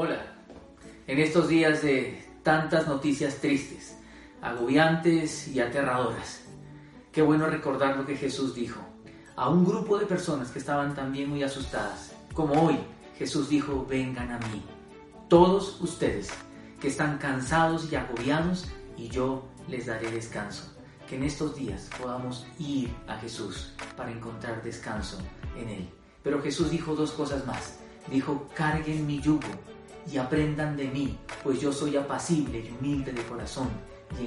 Hola, en estos días de tantas noticias tristes, agobiantes y aterradoras, qué bueno recordar lo que Jesús dijo a un grupo de personas que estaban también muy asustadas. Como hoy, Jesús dijo, vengan a mí, todos ustedes que están cansados y agobiados, y yo les daré descanso. Que en estos días podamos ir a Jesús para encontrar descanso en Él. Pero Jesús dijo dos cosas más. Dijo, carguen mi yugo y aprendan de mí, pues yo soy apacible y humilde de corazón,